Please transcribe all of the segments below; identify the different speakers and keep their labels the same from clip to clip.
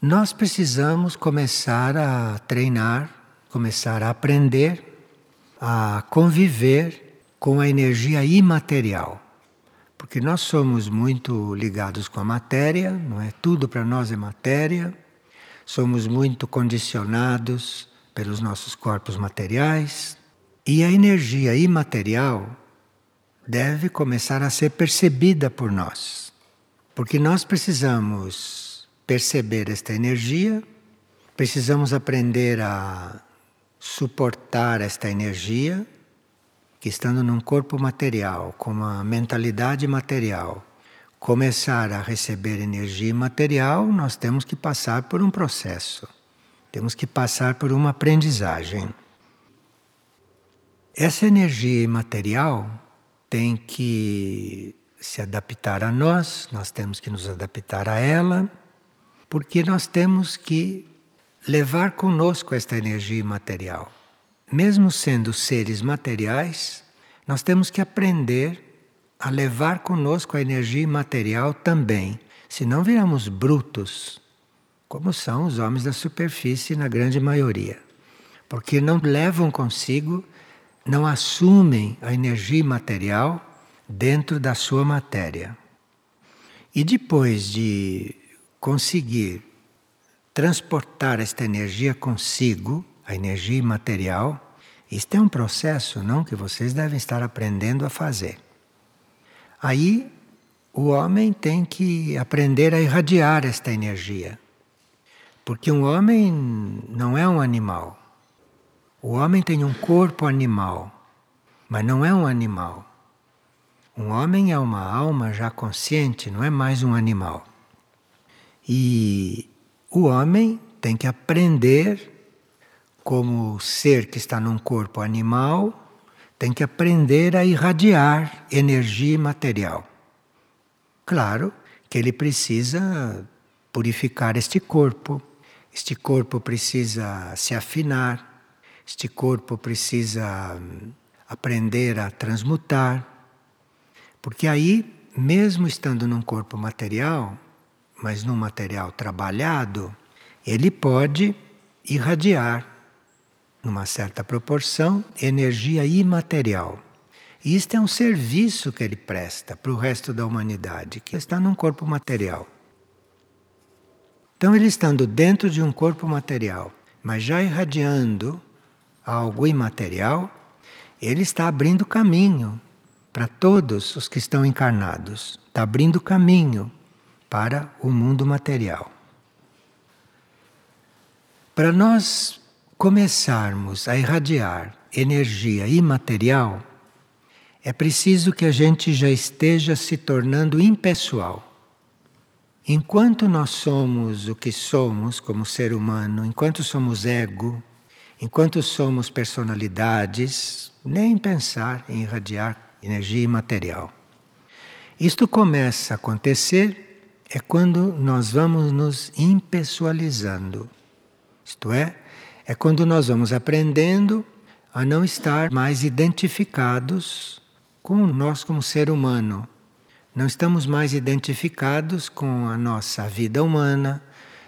Speaker 1: nós precisamos começar a treinar, começar a aprender a conviver com a energia imaterial. Porque nós somos muito ligados com a matéria, não é? Tudo para nós é matéria. Somos muito condicionados pelos nossos corpos materiais. E a energia imaterial deve começar a ser percebida por nós. Porque nós precisamos perceber esta energia, precisamos aprender a suportar esta energia que estando num corpo material, com uma mentalidade material, começar a receber energia material, nós temos que passar por um processo. Temos que passar por uma aprendizagem. Essa energia imaterial tem que se adaptar a nós, nós temos que nos adaptar a ela, porque nós temos que levar conosco esta energia imaterial. Mesmo sendo seres materiais, nós temos que aprender a levar conosco a energia imaterial também, senão viramos brutos, como são os homens da superfície na grande maioria, porque não levam consigo, não assumem a energia material dentro da sua matéria. E depois de conseguir transportar esta energia consigo, a energia imaterial, isto é um processo, não, que vocês devem estar aprendendo a fazer. Aí o homem tem que aprender a irradiar esta energia. Porque um homem não é um animal. O homem tem um corpo animal, mas não é um animal. Um homem é uma alma já consciente, não é mais um animal. E o homem tem que aprender, como ser que está num corpo animal, tem que aprender a irradiar energia material. Claro que ele precisa purificar este corpo, este corpo precisa se afinar, este corpo precisa hum, aprender a transmutar. Porque aí, mesmo estando num corpo material, mas num material trabalhado, ele pode irradiar, numa certa proporção, energia imaterial. E isto é um serviço que ele presta para o resto da humanidade, que está num corpo material. Então, ele estando dentro de um corpo material, mas já irradiando algo imaterial, ele está abrindo caminho para todos os que estão encarnados. Está abrindo caminho para o mundo material. Para nós começarmos a irradiar energia imaterial, é preciso que a gente já esteja se tornando impessoal. Enquanto nós somos o que somos como ser humano, enquanto somos ego, enquanto somos personalidades, nem pensar em irradiar energia imaterial. Isto começa a acontecer é quando nós vamos nos impessoalizando. Isto é, é quando nós vamos aprendendo a não estar mais identificados com nós como ser humano. Não estamos mais identificados com a nossa vida humana,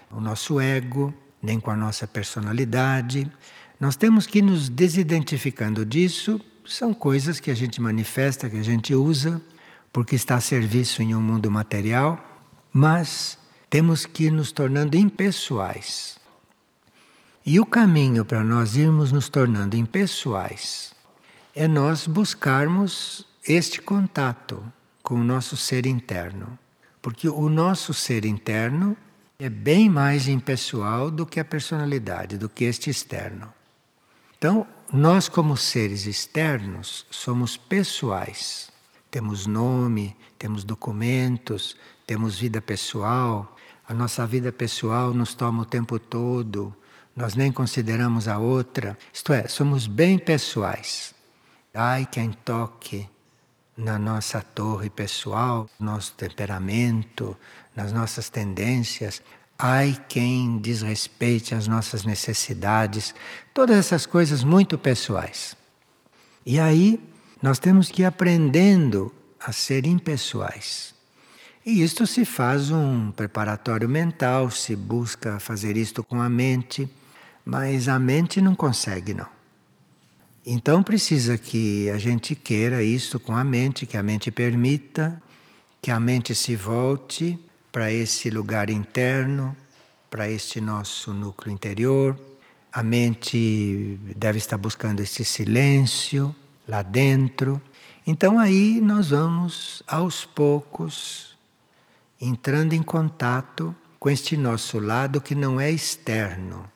Speaker 1: o nosso ego, nem com a nossa personalidade. Nós temos que nos desidentificando disso. São coisas que a gente manifesta, que a gente usa, porque está a serviço em um mundo material mas temos que ir nos tornando impessoais. E o caminho para nós irmos nos tornando impessoais é nós buscarmos este contato com o nosso ser interno. Porque o nosso ser interno é bem mais impessoal do que a personalidade, do que este externo. Então, nós, como seres externos, somos pessoais. Temos nome, temos documentos, temos vida pessoal, a nossa vida pessoal nos toma o tempo todo, nós nem consideramos a outra. Isto é, somos bem pessoais. Ai, quem toque na nossa torre pessoal, nosso temperamento, nas nossas tendências. Ai, quem desrespeite as nossas necessidades. Todas essas coisas muito pessoais. E aí nós temos que ir aprendendo a ser impessoais. E isto se faz um preparatório mental, se busca fazer isto com a mente, mas a mente não consegue, não. Então precisa que a gente queira isto com a mente, que a mente permita, que a mente se volte para esse lugar interno, para este nosso núcleo interior. A mente deve estar buscando esse silêncio lá dentro. Então aí nós vamos aos poucos entrando em contato com este nosso lado que não é externo.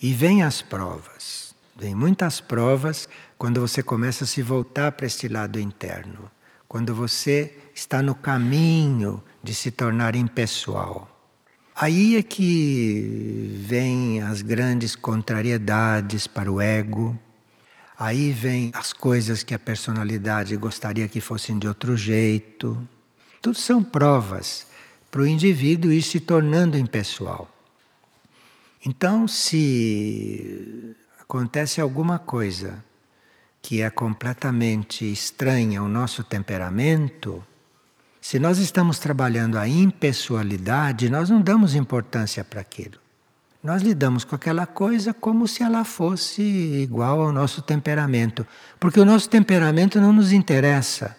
Speaker 1: E vem as provas, vem muitas provas quando você começa a se voltar para este lado interno, quando você está no caminho de se tornar impessoal. Aí é que vem as grandes contrariedades para o ego, aí vem as coisas que a personalidade gostaria que fossem de outro jeito, tudo são provas para o indivíduo ir se tornando impessoal. Então, se acontece alguma coisa que é completamente estranha ao nosso temperamento, se nós estamos trabalhando a impessoalidade, nós não damos importância para aquilo. Nós lidamos com aquela coisa como se ela fosse igual ao nosso temperamento, porque o nosso temperamento não nos interessa.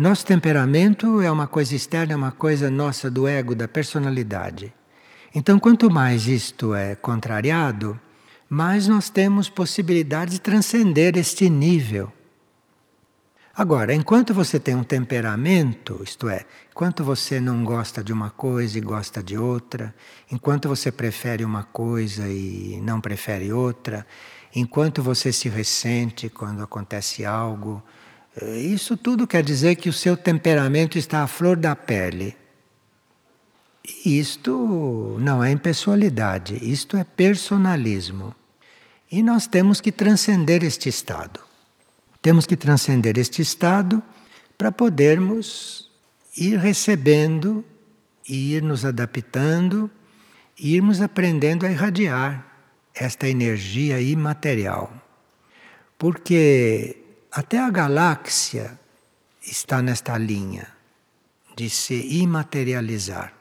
Speaker 1: Nosso temperamento é uma coisa externa, é uma coisa nossa do ego, da personalidade. Então, quanto mais isto é contrariado, mais nós temos possibilidade de transcender este nível. Agora, enquanto você tem um temperamento, isto é, enquanto você não gosta de uma coisa e gosta de outra, enquanto você prefere uma coisa e não prefere outra, enquanto você se ressente quando acontece algo, isso tudo quer dizer que o seu temperamento está à flor da pele. E isto não é impessoalidade, isto é personalismo. E nós temos que transcender este estado. Temos que transcender este estado para podermos ir recebendo, ir nos adaptando, irmos aprendendo a irradiar esta energia imaterial. Porque até a galáxia está nesta linha de se imaterializar.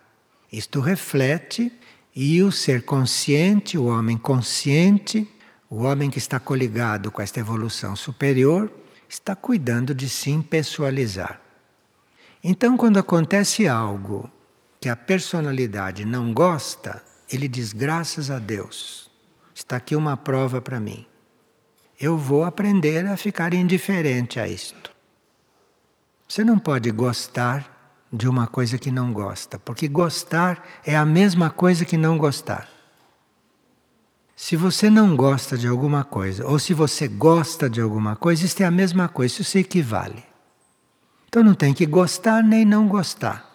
Speaker 1: Isto reflete e o ser consciente, o homem consciente, o homem que está coligado com esta evolução superior, está cuidando de se impessoalizar. Então, quando acontece algo que a personalidade não gosta, ele diz: graças a Deus, está aqui uma prova para mim eu vou aprender a ficar indiferente a isto. Você não pode gostar de uma coisa que não gosta, porque gostar é a mesma coisa que não gostar. Se você não gosta de alguma coisa, ou se você gosta de alguma coisa, isso é a mesma coisa, isso se equivale. Então não tem que gostar nem não gostar.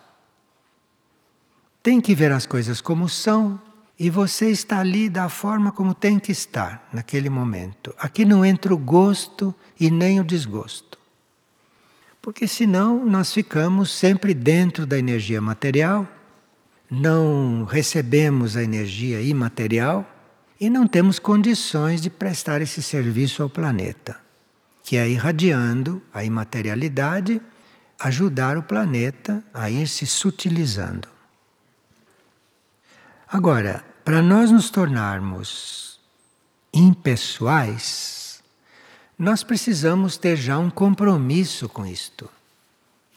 Speaker 1: Tem que ver as coisas como são e você está ali da forma como tem que estar naquele momento. Aqui não entra o gosto e nem o desgosto. Porque senão nós ficamos sempre dentro da energia material, não recebemos a energia imaterial e não temos condições de prestar esse serviço ao planeta, que é irradiando a imaterialidade, ajudar o planeta a ir se sutilizando. Agora, para nós nos tornarmos impessoais, nós precisamos ter já um compromisso com isto.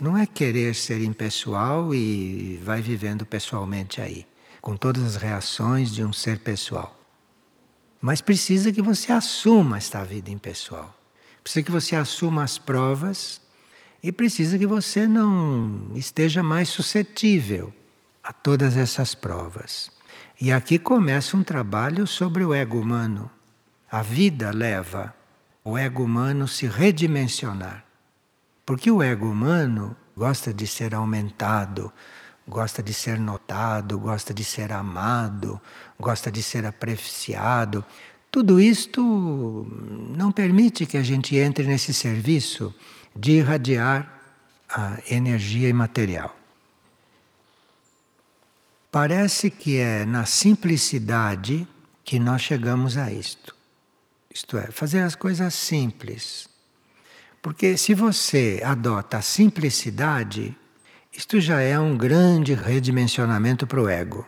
Speaker 1: Não é querer ser impessoal e vai vivendo pessoalmente aí, com todas as reações de um ser pessoal. Mas precisa que você assuma esta vida impessoal. Precisa que você assuma as provas e precisa que você não esteja mais suscetível a todas essas provas. E aqui começa um trabalho sobre o ego humano. A vida leva o ego humano se redimensionar. Porque o ego humano gosta de ser aumentado, gosta de ser notado, gosta de ser amado, gosta de ser apreciado. Tudo isto não permite que a gente entre nesse serviço de irradiar a energia imaterial. Parece que é na simplicidade que nós chegamos a isto. Isto é, fazer as coisas simples. Porque se você adota a simplicidade, isto já é um grande redimensionamento para o ego.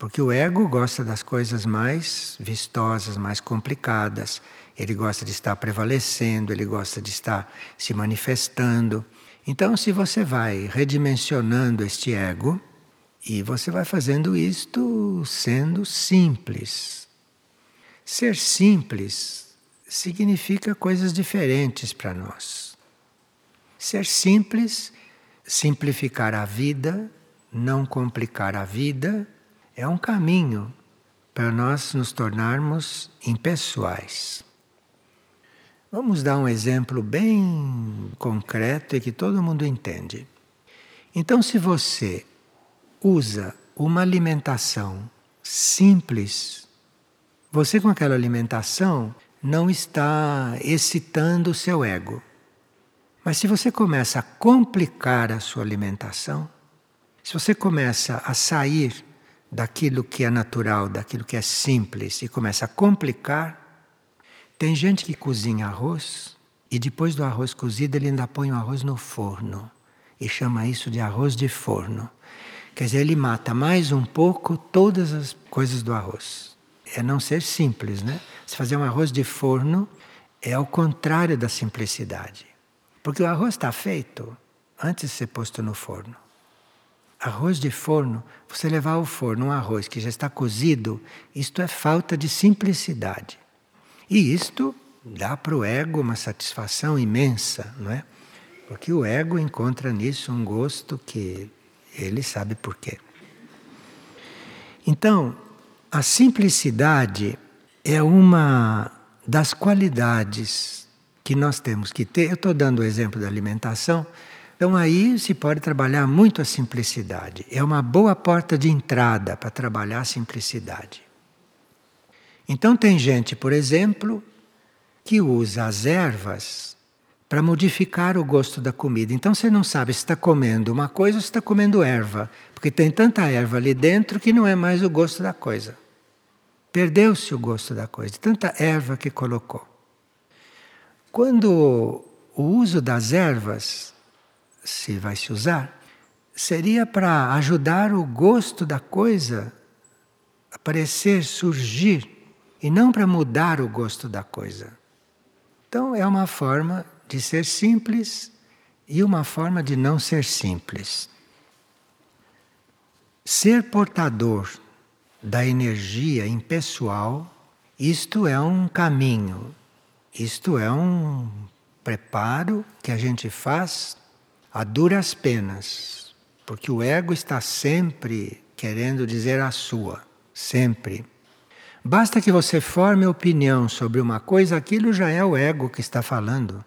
Speaker 1: Porque o ego gosta das coisas mais vistosas, mais complicadas. Ele gosta de estar prevalecendo, ele gosta de estar se manifestando. Então, se você vai redimensionando este ego, e você vai fazendo isto sendo simples. Ser simples significa coisas diferentes para nós. Ser simples, simplificar a vida, não complicar a vida, é um caminho para nós nos tornarmos impessoais. Vamos dar um exemplo bem concreto e que todo mundo entende. Então, se você usa uma alimentação simples, você com aquela alimentação não está excitando o seu ego. Mas se você começa a complicar a sua alimentação, se você começa a sair daquilo que é natural, daquilo que é simples e começa a complicar. Tem gente que cozinha arroz e depois do arroz cozido ele ainda põe o arroz no forno e chama isso de arroz de forno. Quer dizer, ele mata mais um pouco todas as coisas do arroz. É não ser simples, né? Se fazer um arroz de forno é ao contrário da simplicidade. Porque o arroz está feito antes de ser posto no forno. Arroz de forno, você levar ao forno um arroz que já está cozido, isto é falta de simplicidade. E isto dá para o ego uma satisfação imensa, não é? Porque o ego encontra nisso um gosto que ele sabe por quê. Então, a simplicidade é uma das qualidades que nós temos que ter. Eu estou dando o exemplo da alimentação, então aí se pode trabalhar muito a simplicidade. É uma boa porta de entrada para trabalhar a simplicidade. Então tem gente, por exemplo, que usa as ervas para modificar o gosto da comida. Então você não sabe se está comendo uma coisa ou se está comendo erva, porque tem tanta erva ali dentro que não é mais o gosto da coisa. Perdeu-se o gosto da coisa, tanta erva que colocou. Quando o uso das ervas se vai se usar, seria para ajudar o gosto da coisa a aparecer, surgir, e não para mudar o gosto da coisa. Então é uma forma de ser simples e uma forma de não ser simples. Ser portador da energia impessoal, isto é um caminho, isto é um preparo que a gente faz a duras penas, porque o ego está sempre querendo dizer a sua, sempre. Basta que você forme opinião sobre uma coisa, aquilo já é o ego que está falando.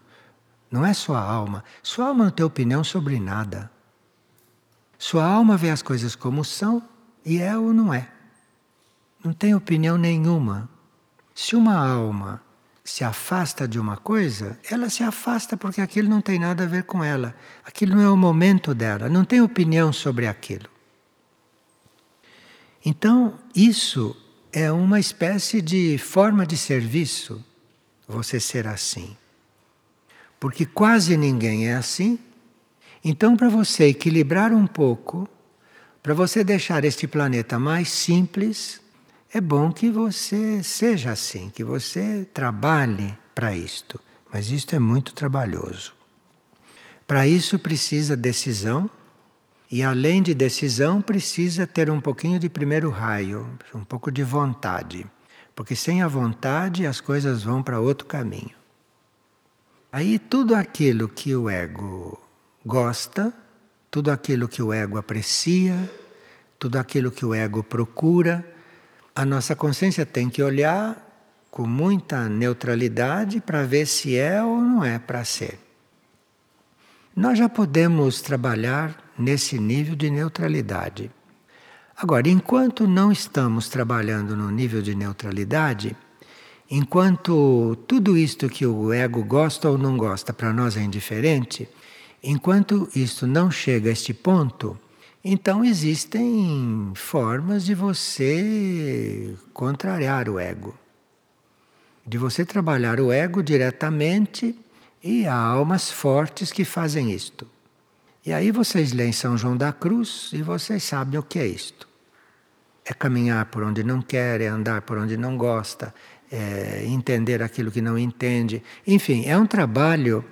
Speaker 1: Não é sua alma. Sua alma não tem opinião sobre nada. Sua alma vê as coisas como são e é ou não é. Não tem opinião nenhuma. Se uma alma se afasta de uma coisa, ela se afasta porque aquilo não tem nada a ver com ela. Aquilo não é o momento dela, não tem opinião sobre aquilo. Então, isso é uma espécie de forma de serviço, você ser assim. Porque quase ninguém é assim. Então, para você equilibrar um pouco, para você deixar este planeta mais simples, é bom que você seja assim, que você trabalhe para isto. Mas isto é muito trabalhoso. Para isso precisa decisão, e além de decisão, precisa ter um pouquinho de primeiro raio, um pouco de vontade. Porque sem a vontade as coisas vão para outro caminho. Aí tudo aquilo que o ego gosta, tudo aquilo que o ego aprecia, tudo aquilo que o ego procura, a nossa consciência tem que olhar com muita neutralidade para ver se é ou não é para ser. Nós já podemos trabalhar nesse nível de neutralidade. Agora, enquanto não estamos trabalhando no nível de neutralidade, enquanto tudo isto que o ego gosta ou não gosta para nós é indiferente, enquanto isto não chega a este ponto, então existem formas de você contrariar o ego. De você trabalhar o ego diretamente e há almas fortes que fazem isto. E aí vocês leem São João da Cruz e vocês sabem o que é isto. É caminhar por onde não quer, é andar por onde não gosta, é entender aquilo que não entende. Enfim, é um trabalho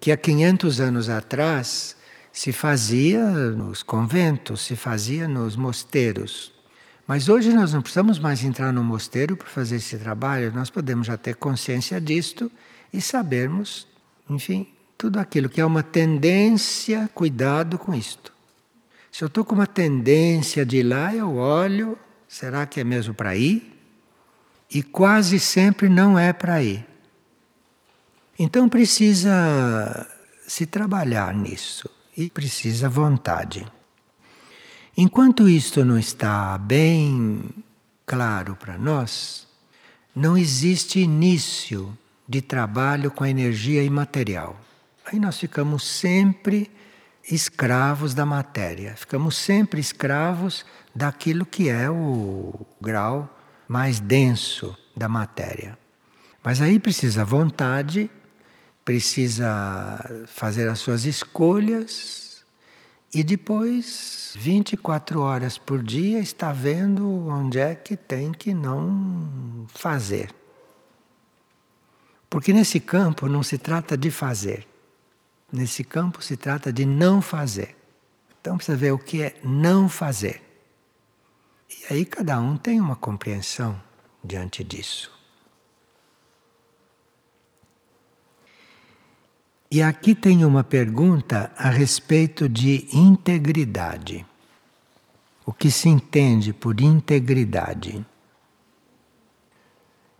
Speaker 1: que há 500 anos atrás se fazia nos conventos, se fazia nos mosteiros. Mas hoje nós não precisamos mais entrar no mosteiro para fazer esse trabalho, nós podemos já ter consciência disto e sabermos, enfim, tudo aquilo que é uma tendência, cuidado com isto. Se eu estou com uma tendência de ir lá, eu olho, será que é mesmo para ir? E quase sempre não é para ir. Então precisa se trabalhar nisso e precisa vontade. Enquanto isto não está bem claro para nós, não existe início de trabalho com a energia imaterial. Aí nós ficamos sempre escravos da matéria, ficamos sempre escravos daquilo que é o grau mais denso da matéria. Mas aí precisa vontade, precisa fazer as suas escolhas e depois, 24 horas por dia, está vendo onde é que tem que não fazer. Porque nesse campo não se trata de fazer, nesse campo se trata de não fazer. Então precisa ver o que é não fazer. E aí cada um tem uma compreensão diante disso. E aqui tem uma pergunta a respeito de integridade. O que se entende por integridade?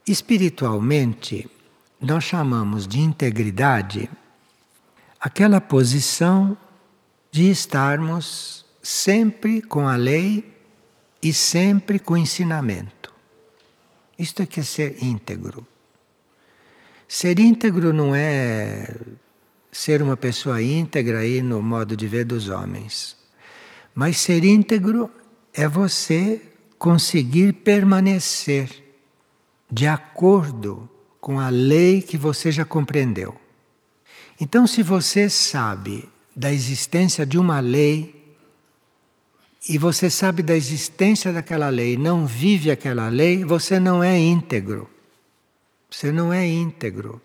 Speaker 1: Espiritualmente, nós chamamos de integridade aquela posição de estarmos sempre com a lei e sempre com ensinamento. Isto é que é ser íntegro. Ser íntegro não é ser uma pessoa íntegra aí no modo de ver dos homens. Mas ser íntegro é você conseguir permanecer de acordo com a lei que você já compreendeu. Então, se você sabe da existência de uma lei, e você sabe da existência daquela lei, não vive aquela lei, você não é íntegro. Você não é íntegro.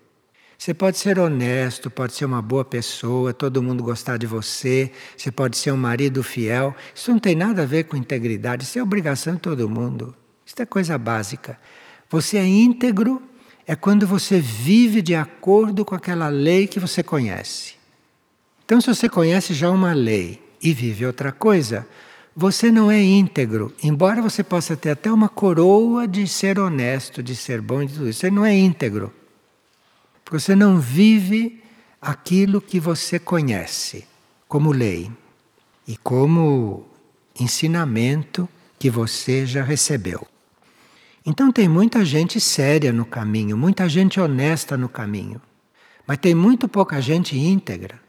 Speaker 1: Você pode ser honesto, pode ser uma boa pessoa, todo mundo gostar de você, você pode ser um marido fiel. Isso não tem nada a ver com integridade, isso é obrigação de todo mundo. Isso é coisa básica. Você é íntegro é quando você vive de acordo com aquela lei que você conhece. Então, se você conhece já uma lei e vive outra coisa, você não é íntegro, embora você possa ter até uma coroa de ser honesto, de ser bom e tudo isso, você não é íntegro. Porque você não vive aquilo que você conhece como lei e como ensinamento que você já recebeu. Então tem muita gente séria no caminho, muita gente honesta no caminho, mas tem muito pouca gente íntegra.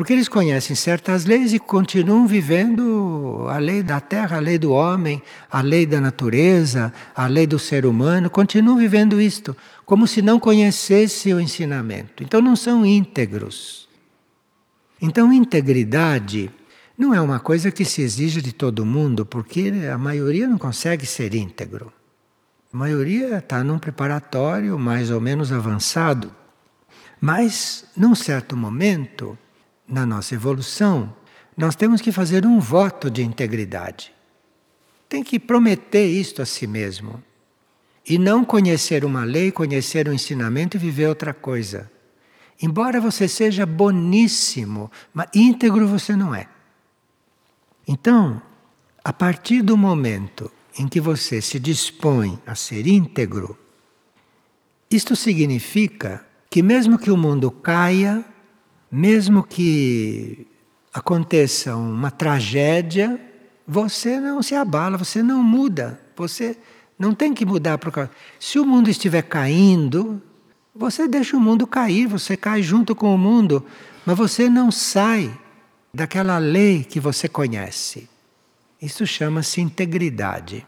Speaker 1: Porque eles conhecem certas leis e continuam vivendo a lei da terra, a lei do homem, a lei da natureza, a lei do ser humano, continuam vivendo isto, como se não conhecesse o ensinamento. Então não são íntegros. Então, integridade não é uma coisa que se exige de todo mundo, porque a maioria não consegue ser íntegro. A maioria está num preparatório mais ou menos avançado. Mas, num certo momento, na nossa evolução, nós temos que fazer um voto de integridade. Tem que prometer isto a si mesmo. E não conhecer uma lei, conhecer um ensinamento e viver outra coisa. Embora você seja boníssimo, mas íntegro você não é. Então, a partir do momento em que você se dispõe a ser íntegro, isto significa que, mesmo que o mundo caia, mesmo que aconteça uma tragédia, você não se abala, você não muda, você não tem que mudar por causa. Se o mundo estiver caindo, você deixa o mundo cair, você cai junto com o mundo, mas você não sai daquela lei que você conhece. Isso chama-se integridade.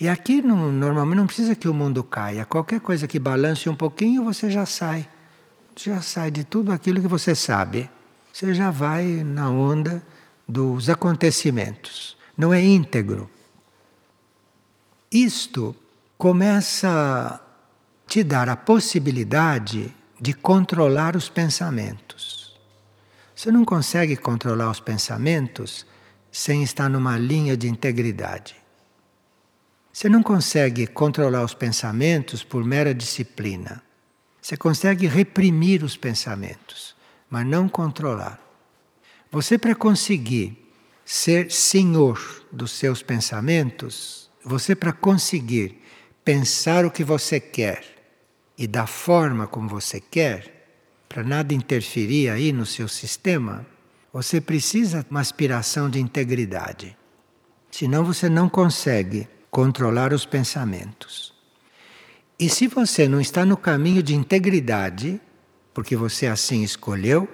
Speaker 1: E aqui normalmente não precisa que o mundo caia. Qualquer coisa que balance um pouquinho, você já sai. Já sai de tudo aquilo que você sabe. Você já vai na onda dos acontecimentos. Não é íntegro. Isto começa a te dar a possibilidade de controlar os pensamentos. Você não consegue controlar os pensamentos sem estar numa linha de integridade. Você não consegue controlar os pensamentos por mera disciplina. Você consegue reprimir os pensamentos, mas não controlar. Você, para conseguir ser senhor dos seus pensamentos, você, para conseguir pensar o que você quer e da forma como você quer, para nada interferir aí no seu sistema, você precisa de uma aspiração de integridade. Senão você não consegue controlar os pensamentos. E se você não está no caminho de integridade, porque você assim escolheu,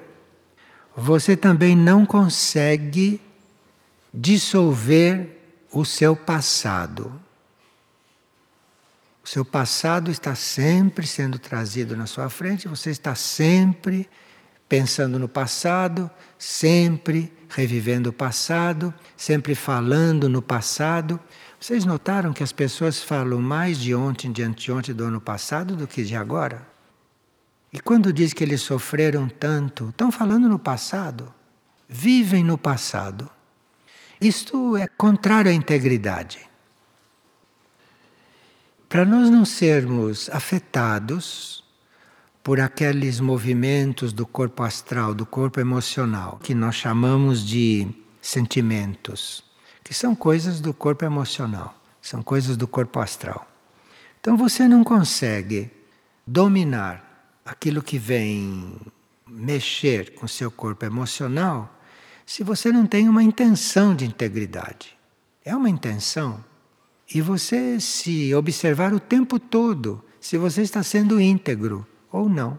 Speaker 1: você também não consegue dissolver o seu passado. O seu passado está sempre sendo trazido na sua frente, você está sempre pensando no passado, sempre revivendo o passado, sempre falando no passado. Vocês notaram que as pessoas falam mais de ontem, de anteontem do ano passado do que de agora? E quando diz que eles sofreram tanto, estão falando no passado, vivem no passado. Isto é contrário à integridade. Para nós não sermos afetados por aqueles movimentos do corpo astral, do corpo emocional, que nós chamamos de sentimentos, que são coisas do corpo emocional, são coisas do corpo astral. Então você não consegue dominar aquilo que vem mexer com seu corpo emocional se você não tem uma intenção de integridade. É uma intenção. E você se observar o tempo todo se você está sendo íntegro ou não.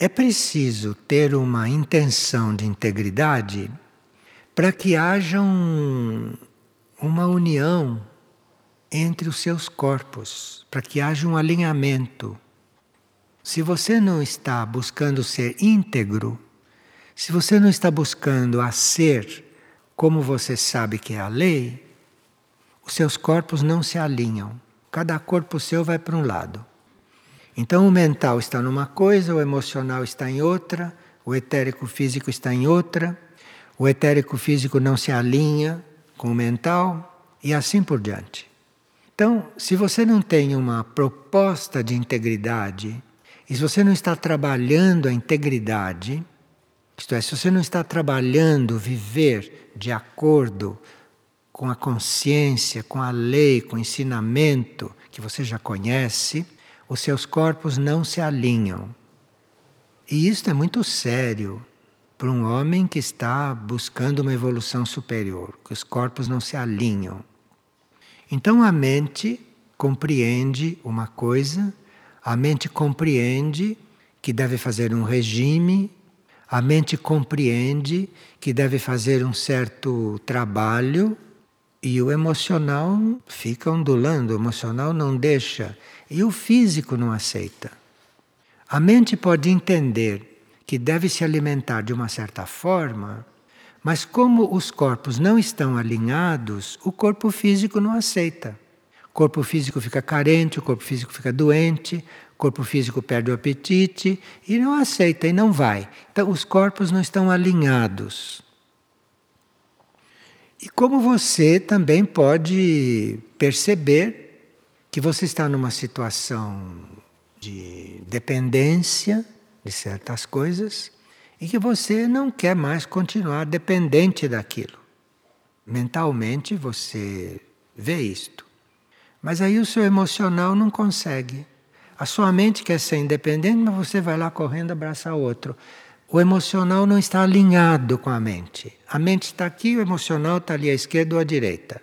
Speaker 1: É preciso ter uma intenção de integridade para que haja um, uma união entre os seus corpos, para que haja um alinhamento. Se você não está buscando ser íntegro, se você não está buscando a ser como você sabe que é a lei, os seus corpos não se alinham. Cada corpo seu vai para um lado. Então o mental está numa coisa, o emocional está em outra, o etérico físico está em outra, o etérico físico não se alinha com o mental e assim por diante. Então, se você não tem uma proposta de integridade, e se você não está trabalhando a integridade, isto é, se você não está trabalhando viver de acordo com a consciência, com a lei, com o ensinamento que você já conhece, os seus corpos não se alinham. E isto é muito sério para um homem que está buscando uma evolução superior, que os corpos não se alinham. Então a mente compreende uma coisa, a mente compreende que deve fazer um regime, a mente compreende que deve fazer um certo trabalho e o emocional fica ondulando, o emocional não deixa. E o físico não aceita. A mente pode entender que deve se alimentar de uma certa forma, mas como os corpos não estão alinhados, o corpo físico não aceita. O corpo físico fica carente, o corpo físico fica doente, o corpo físico perde o apetite e não aceita e não vai. Então, os corpos não estão alinhados. E como você também pode perceber que você está numa situação de dependência de certas coisas e que você não quer mais continuar dependente daquilo. Mentalmente você vê isto. Mas aí o seu emocional não consegue. A sua mente quer ser independente, mas você vai lá correndo abraçar outro o emocional não está alinhado com a mente. A mente está aqui, o emocional está ali à esquerda ou à direita.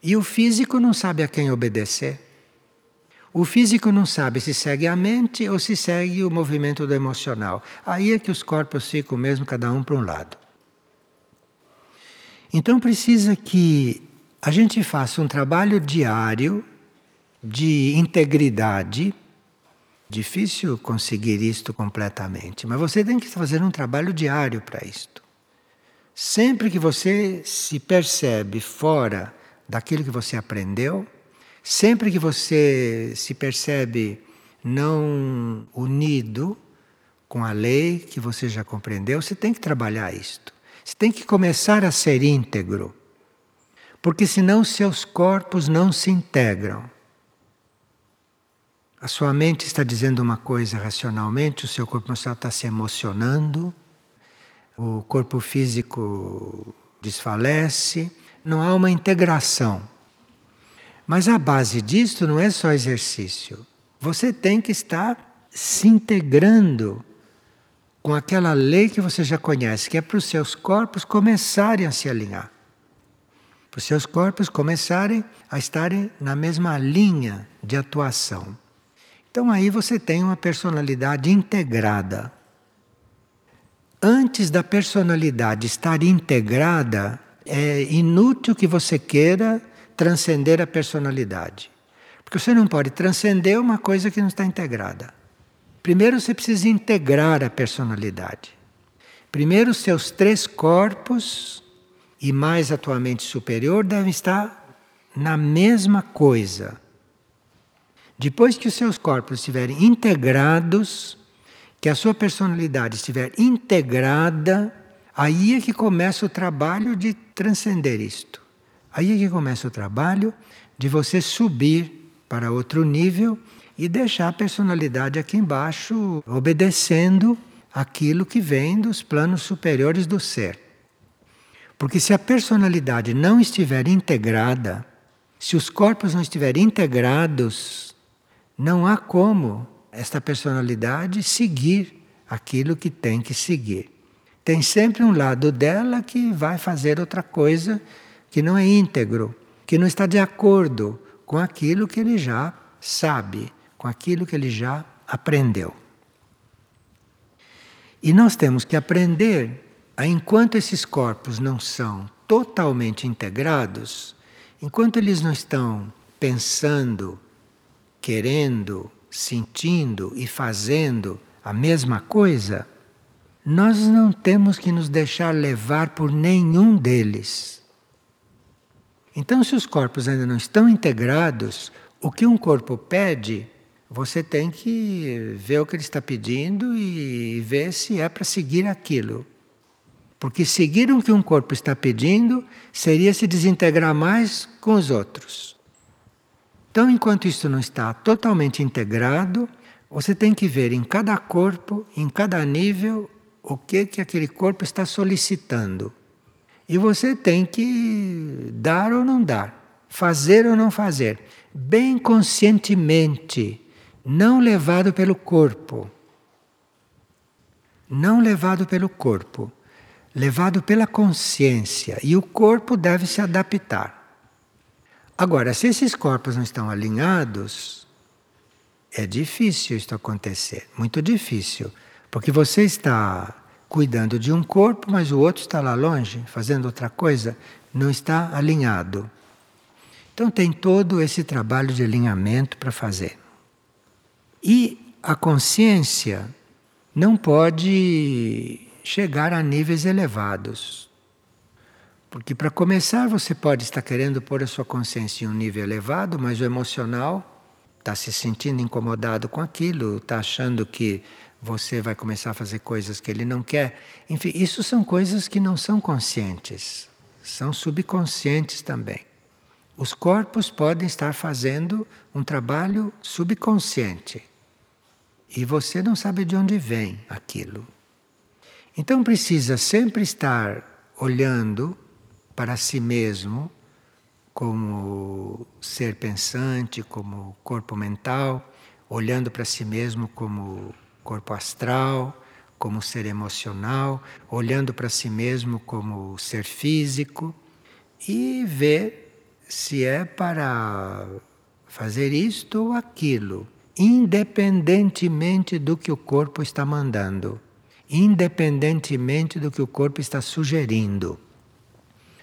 Speaker 1: E o físico não sabe a quem obedecer. O físico não sabe se segue a mente ou se segue o movimento do emocional. Aí é que os corpos ficam mesmo cada um para um lado. Então precisa que a gente faça um trabalho diário de integridade difícil conseguir isto completamente, mas você tem que fazer um trabalho diário para isto. Sempre que você se percebe fora daquilo que você aprendeu, sempre que você se percebe não unido com a lei que você já compreendeu, você tem que trabalhar isto. Você tem que começar a ser íntegro. Porque senão seus corpos não se integram. A sua mente está dizendo uma coisa racionalmente, o seu corpo emocional está se emocionando, o corpo físico desfalece, não há uma integração. Mas a base disto não é só exercício. Você tem que estar se integrando com aquela lei que você já conhece, que é para os seus corpos começarem a se alinhar. Para os seus corpos começarem a estarem na mesma linha de atuação. Então aí você tem uma personalidade integrada. Antes da personalidade estar integrada, é inútil que você queira transcender a personalidade. Porque você não pode transcender uma coisa que não está integrada. Primeiro você precisa integrar a personalidade. Primeiro, seus três corpos, e mais atualmente superior, devem estar na mesma coisa. Depois que os seus corpos estiverem integrados, que a sua personalidade estiver integrada, aí é que começa o trabalho de transcender isto. Aí é que começa o trabalho de você subir para outro nível e deixar a personalidade aqui embaixo obedecendo aquilo que vem dos planos superiores do ser. Porque se a personalidade não estiver integrada, se os corpos não estiverem integrados, não há como esta personalidade seguir aquilo que tem que seguir. Tem sempre um lado dela que vai fazer outra coisa que não é íntegro, que não está de acordo com aquilo que ele já sabe com aquilo que ele já aprendeu. E nós temos que aprender a, enquanto esses corpos não são totalmente integrados, enquanto eles não estão pensando, querendo, sentindo e fazendo a mesma coisa, nós não temos que nos deixar levar por nenhum deles. Então, se os corpos ainda não estão integrados, o que um corpo pede você tem que ver o que ele está pedindo e ver se é para seguir aquilo. Porque seguir o que um corpo está pedindo seria se desintegrar mais com os outros. Então, enquanto isso não está totalmente integrado, você tem que ver em cada corpo, em cada nível, o que que aquele corpo está solicitando. E você tem que dar ou não dar, fazer ou não fazer, bem conscientemente não levado pelo corpo. Não levado pelo corpo, levado pela consciência. E o corpo deve se adaptar. Agora, se esses corpos não estão alinhados, é difícil isto acontecer, muito difícil, porque você está cuidando de um corpo, mas o outro está lá longe, fazendo outra coisa, não está alinhado. Então tem todo esse trabalho de alinhamento para fazer. E a consciência não pode chegar a níveis elevados. Porque, para começar, você pode estar querendo pôr a sua consciência em um nível elevado, mas o emocional está se sentindo incomodado com aquilo, está achando que você vai começar a fazer coisas que ele não quer. Enfim, isso são coisas que não são conscientes, são subconscientes também. Os corpos podem estar fazendo um trabalho subconsciente. E você não sabe de onde vem aquilo. Então precisa sempre estar olhando para si mesmo como ser pensante, como corpo mental, olhando para si mesmo como corpo astral, como ser emocional, olhando para si mesmo como ser físico e ver se é para fazer isto ou aquilo independentemente do que o corpo está mandando, independentemente do que o corpo está sugerindo.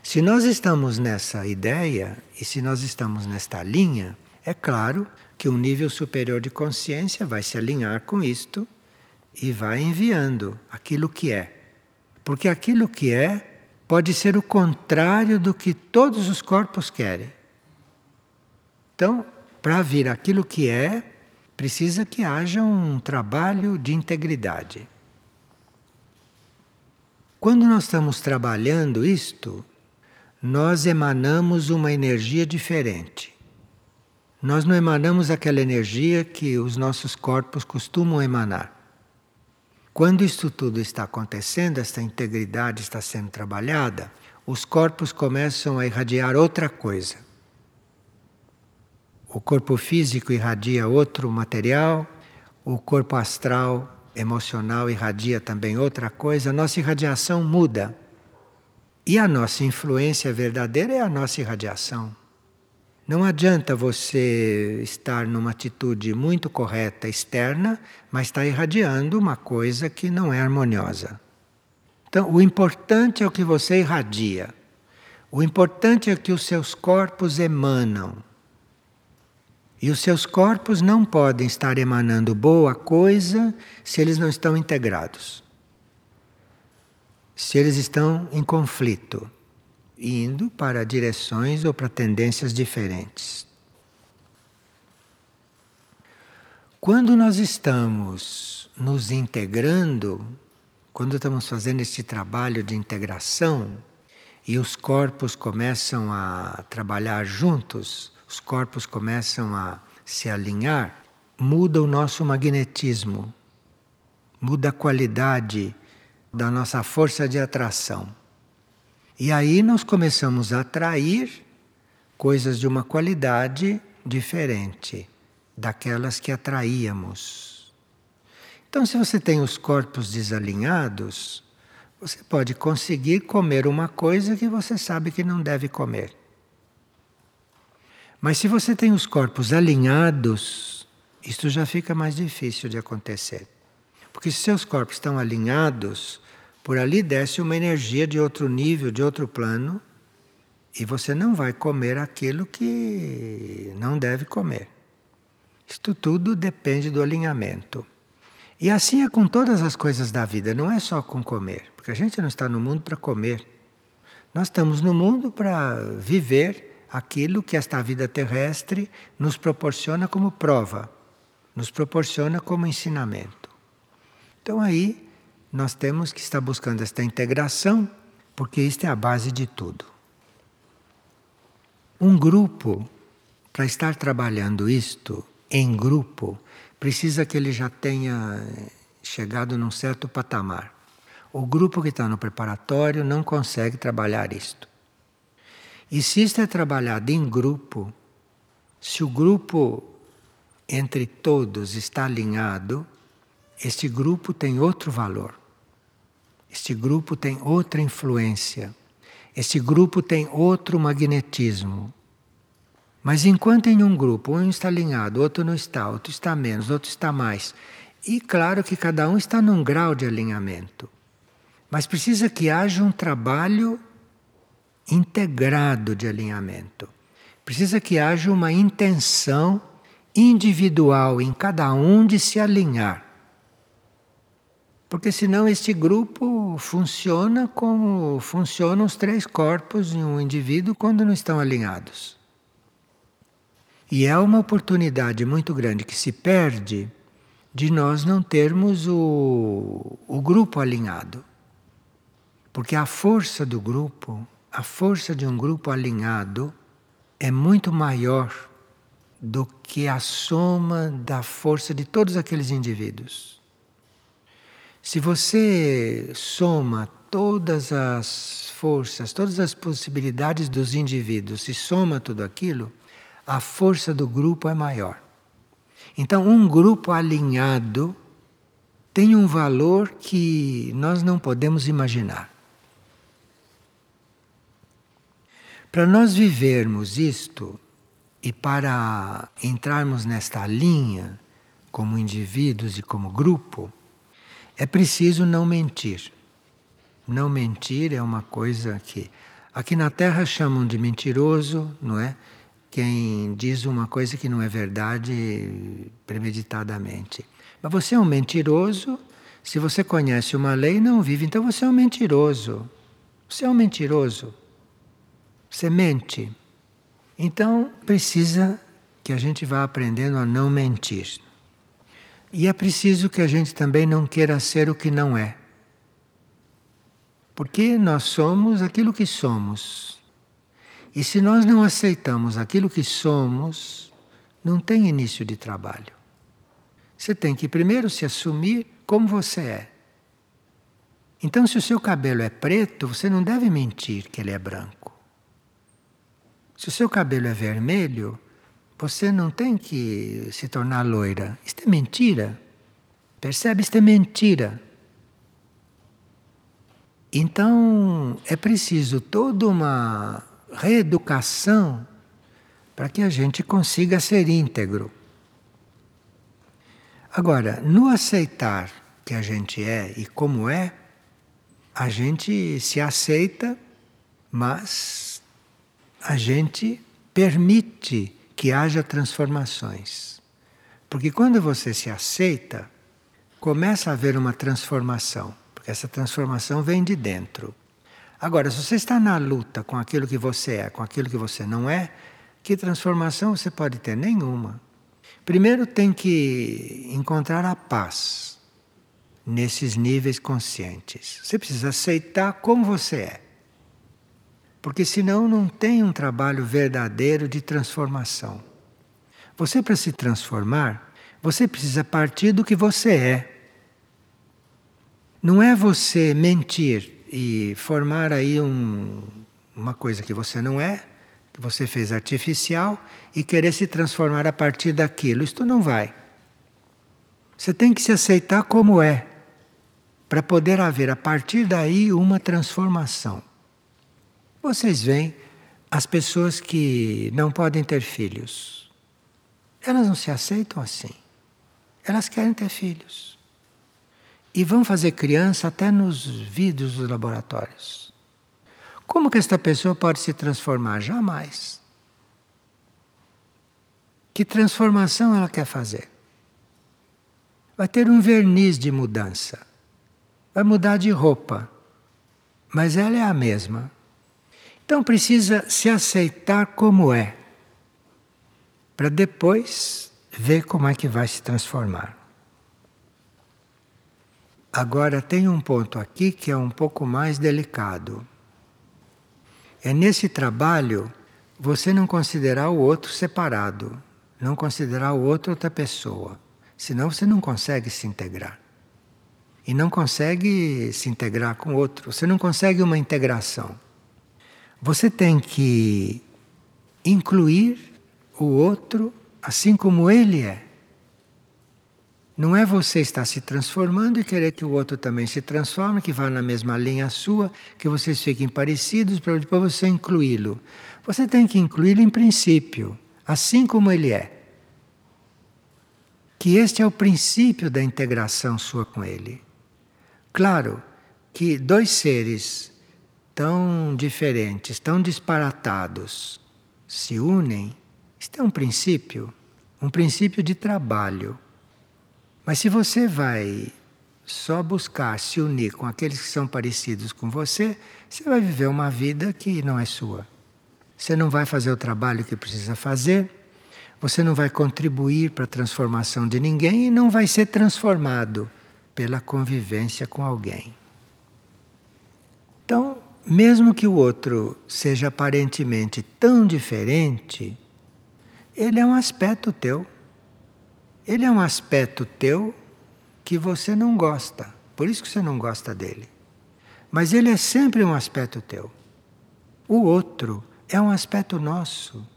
Speaker 1: Se nós estamos nessa ideia e se nós estamos nesta linha, é claro que um nível superior de consciência vai se alinhar com isto e vai enviando aquilo que é. Porque aquilo que é pode ser o contrário do que todos os corpos querem. Então, para vir aquilo que é, precisa que haja um trabalho de integridade. Quando nós estamos trabalhando isto, nós emanamos uma energia diferente. Nós não emanamos aquela energia que os nossos corpos costumam emanar. Quando isto tudo está acontecendo, esta integridade está sendo trabalhada, os corpos começam a irradiar outra coisa. O corpo físico irradia outro material, o corpo astral, emocional irradia também outra coisa, a nossa irradiação muda. E a nossa influência verdadeira é a nossa irradiação. Não adianta você estar numa atitude muito correta externa, mas estar irradiando uma coisa que não é harmoniosa. Então, o importante é o que você irradia. O importante é que os seus corpos emanam. E os seus corpos não podem estar emanando boa coisa se eles não estão integrados. Se eles estão em conflito indo para direções ou para tendências diferentes. Quando nós estamos nos integrando, quando estamos fazendo este trabalho de integração e os corpos começam a trabalhar juntos, os corpos começam a se alinhar, muda o nosso magnetismo, muda a qualidade da nossa força de atração. E aí nós começamos a atrair coisas de uma qualidade diferente daquelas que atraíamos. Então, se você tem os corpos desalinhados, você pode conseguir comer uma coisa que você sabe que não deve comer. Mas se você tem os corpos alinhados, isto já fica mais difícil de acontecer. Porque se seus corpos estão alinhados, por ali desce uma energia de outro nível, de outro plano, e você não vai comer aquilo que não deve comer. Isto tudo depende do alinhamento. E assim é com todas as coisas da vida, não é só com comer, porque a gente não está no mundo para comer. Nós estamos no mundo para viver aquilo que esta vida terrestre nos proporciona como prova, nos proporciona como ensinamento. Então aí nós temos que estar buscando esta integração, porque isto é a base de tudo. Um grupo, para estar trabalhando isto em grupo, precisa que ele já tenha chegado num certo patamar. O grupo que está no preparatório não consegue trabalhar isto. E se isto é trabalhado em grupo, se o grupo entre todos está alinhado, este grupo tem outro valor. Este grupo tem outra influência. Este grupo tem outro magnetismo. Mas enquanto em um grupo um está alinhado, outro não está, outro está menos, outro está mais. E claro que cada um está num grau de alinhamento. Mas precisa que haja um trabalho integrado de alinhamento. Precisa que haja uma intenção individual em cada um de se alinhar. Porque senão este grupo funciona como funcionam os três corpos em um indivíduo quando não estão alinhados. E é uma oportunidade muito grande que se perde de nós não termos o, o grupo alinhado. Porque a força do grupo, a força de um grupo alinhado, é muito maior do que a soma da força de todos aqueles indivíduos. Se você soma todas as forças, todas as possibilidades dos indivíduos, se soma tudo aquilo, a força do grupo é maior. Então, um grupo alinhado tem um valor que nós não podemos imaginar. Para nós vivermos isto e para entrarmos nesta linha como indivíduos e como grupo, é preciso não mentir. Não mentir é uma coisa que aqui na Terra chamam de mentiroso, não é? quem diz uma coisa que não é verdade premeditadamente. Mas você é um mentiroso. Se você conhece uma lei e não vive, então você é um mentiroso. Você é um mentiroso. Você mente. Então precisa que a gente vá aprendendo a não mentir. E é preciso que a gente também não queira ser o que não é. Porque nós somos aquilo que somos. E se nós não aceitamos aquilo que somos, não tem início de trabalho. Você tem que primeiro se assumir como você é. Então, se o seu cabelo é preto, você não deve mentir que ele é branco. Se o seu cabelo é vermelho, você não tem que se tornar loira. Isto é mentira. Percebe? Isto é mentira. Então, é preciso toda uma reeducação para que a gente consiga ser íntegro. Agora, no aceitar que a gente é e como é, a gente se aceita, mas a gente permite que haja transformações. Porque quando você se aceita, começa a haver uma transformação, porque essa transformação vem de dentro. Agora, se você está na luta com aquilo que você é, com aquilo que você não é, que transformação você pode ter? Nenhuma. Primeiro tem que encontrar a paz nesses níveis conscientes. Você precisa aceitar como você é. Porque senão não tem um trabalho verdadeiro de transformação. Você, para se transformar, você precisa partir do que você é. Não é você mentir e formar aí um, uma coisa que você não é, que você fez artificial, e querer se transformar a partir daquilo. Isto não vai. Você tem que se aceitar como é, para poder haver a partir daí uma transformação. Vocês veem as pessoas que não podem ter filhos. Elas não se aceitam assim. Elas querem ter filhos. E vão fazer criança até nos vidros dos laboratórios. Como que esta pessoa pode se transformar? Jamais. Que transformação ela quer fazer? Vai ter um verniz de mudança. Vai mudar de roupa. Mas ela é a mesma. Então precisa se aceitar como é, para depois ver como é que vai se transformar. Agora tem um ponto aqui que é um pouco mais delicado. É nesse trabalho você não considerar o outro separado, não considerar o outro outra pessoa, senão você não consegue se integrar. E não consegue se integrar com o outro, você não consegue uma integração. Você tem que incluir o outro assim como ele é. Não é você estar se transformando e querer que o outro também se transforme, que vá na mesma linha sua, que vocês fiquem parecidos para depois você incluí-lo. Você tem que incluí-lo em princípio, assim como ele é. Que este é o princípio da integração sua com ele. Claro que dois seres tão diferentes, tão disparatados, se unem, isto é um princípio, um princípio de trabalho. Mas se você vai só buscar se unir com aqueles que são parecidos com você, você vai viver uma vida que não é sua. Você não vai fazer o trabalho que precisa fazer, você não vai contribuir para a transformação de ninguém e não vai ser transformado pela convivência com alguém. Então, mesmo que o outro seja aparentemente tão diferente, ele é um aspecto teu. Ele é um aspecto teu que você não gosta. Por isso que você não gosta dele. Mas ele é sempre um aspecto teu. O outro é um aspecto nosso,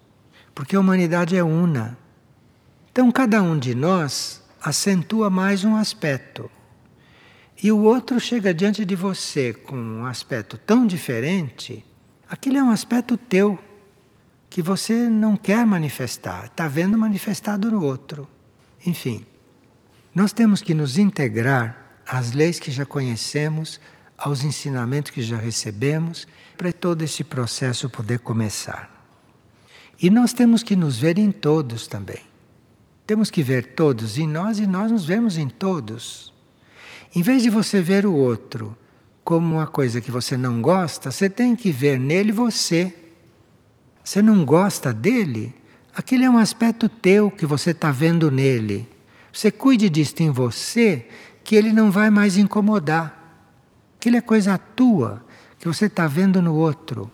Speaker 1: porque a humanidade é una. Então cada um de nós acentua mais um aspecto e o outro chega diante de você com um aspecto tão diferente, aquilo é um aspecto teu que você não quer manifestar, está vendo manifestado no outro. Enfim, nós temos que nos integrar às leis que já conhecemos, aos ensinamentos que já recebemos, para todo esse processo poder começar. E nós temos que nos ver em todos também. Temos que ver todos em nós e nós nos vemos em todos. Em vez de você ver o outro como uma coisa que você não gosta, você tem que ver nele você. Você não gosta dele? Aquele é um aspecto teu que você está vendo nele. Você cuide disto em você, que ele não vai mais incomodar. Aquilo é coisa tua, que você está vendo no outro.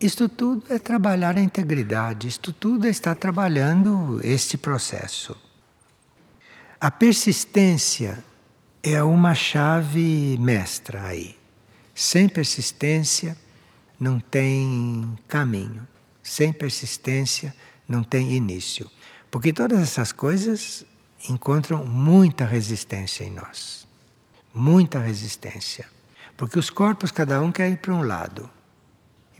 Speaker 1: Isto tudo é trabalhar a integridade, isto tudo é estar trabalhando este processo. A persistência é uma chave mestra aí. Sem persistência não tem caminho. Sem persistência não tem início. Porque todas essas coisas encontram muita resistência em nós. Muita resistência. Porque os corpos, cada um quer ir para um lado.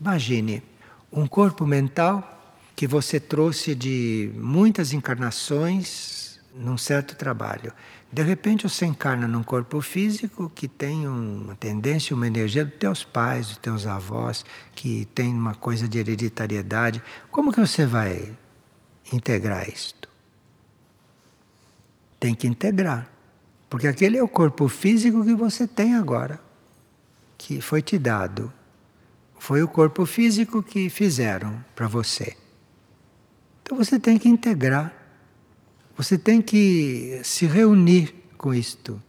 Speaker 1: Imagine um corpo mental que você trouxe de muitas encarnações num certo trabalho. De repente você encarna num corpo físico que tem uma tendência, uma energia dos teus pais, dos teus avós, que tem uma coisa de hereditariedade. Como que você vai integrar isto? Tem que integrar. Porque aquele é o corpo físico que você tem agora, que foi te dado. Foi o corpo físico que fizeram para você. Então você tem que integrar. Você tem que se reunir com isto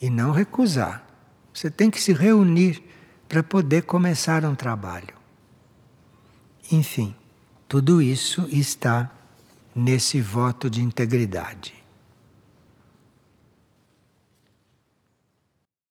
Speaker 1: e não recusar. Você tem que se reunir para poder começar um trabalho. Enfim, tudo isso está nesse voto de integridade.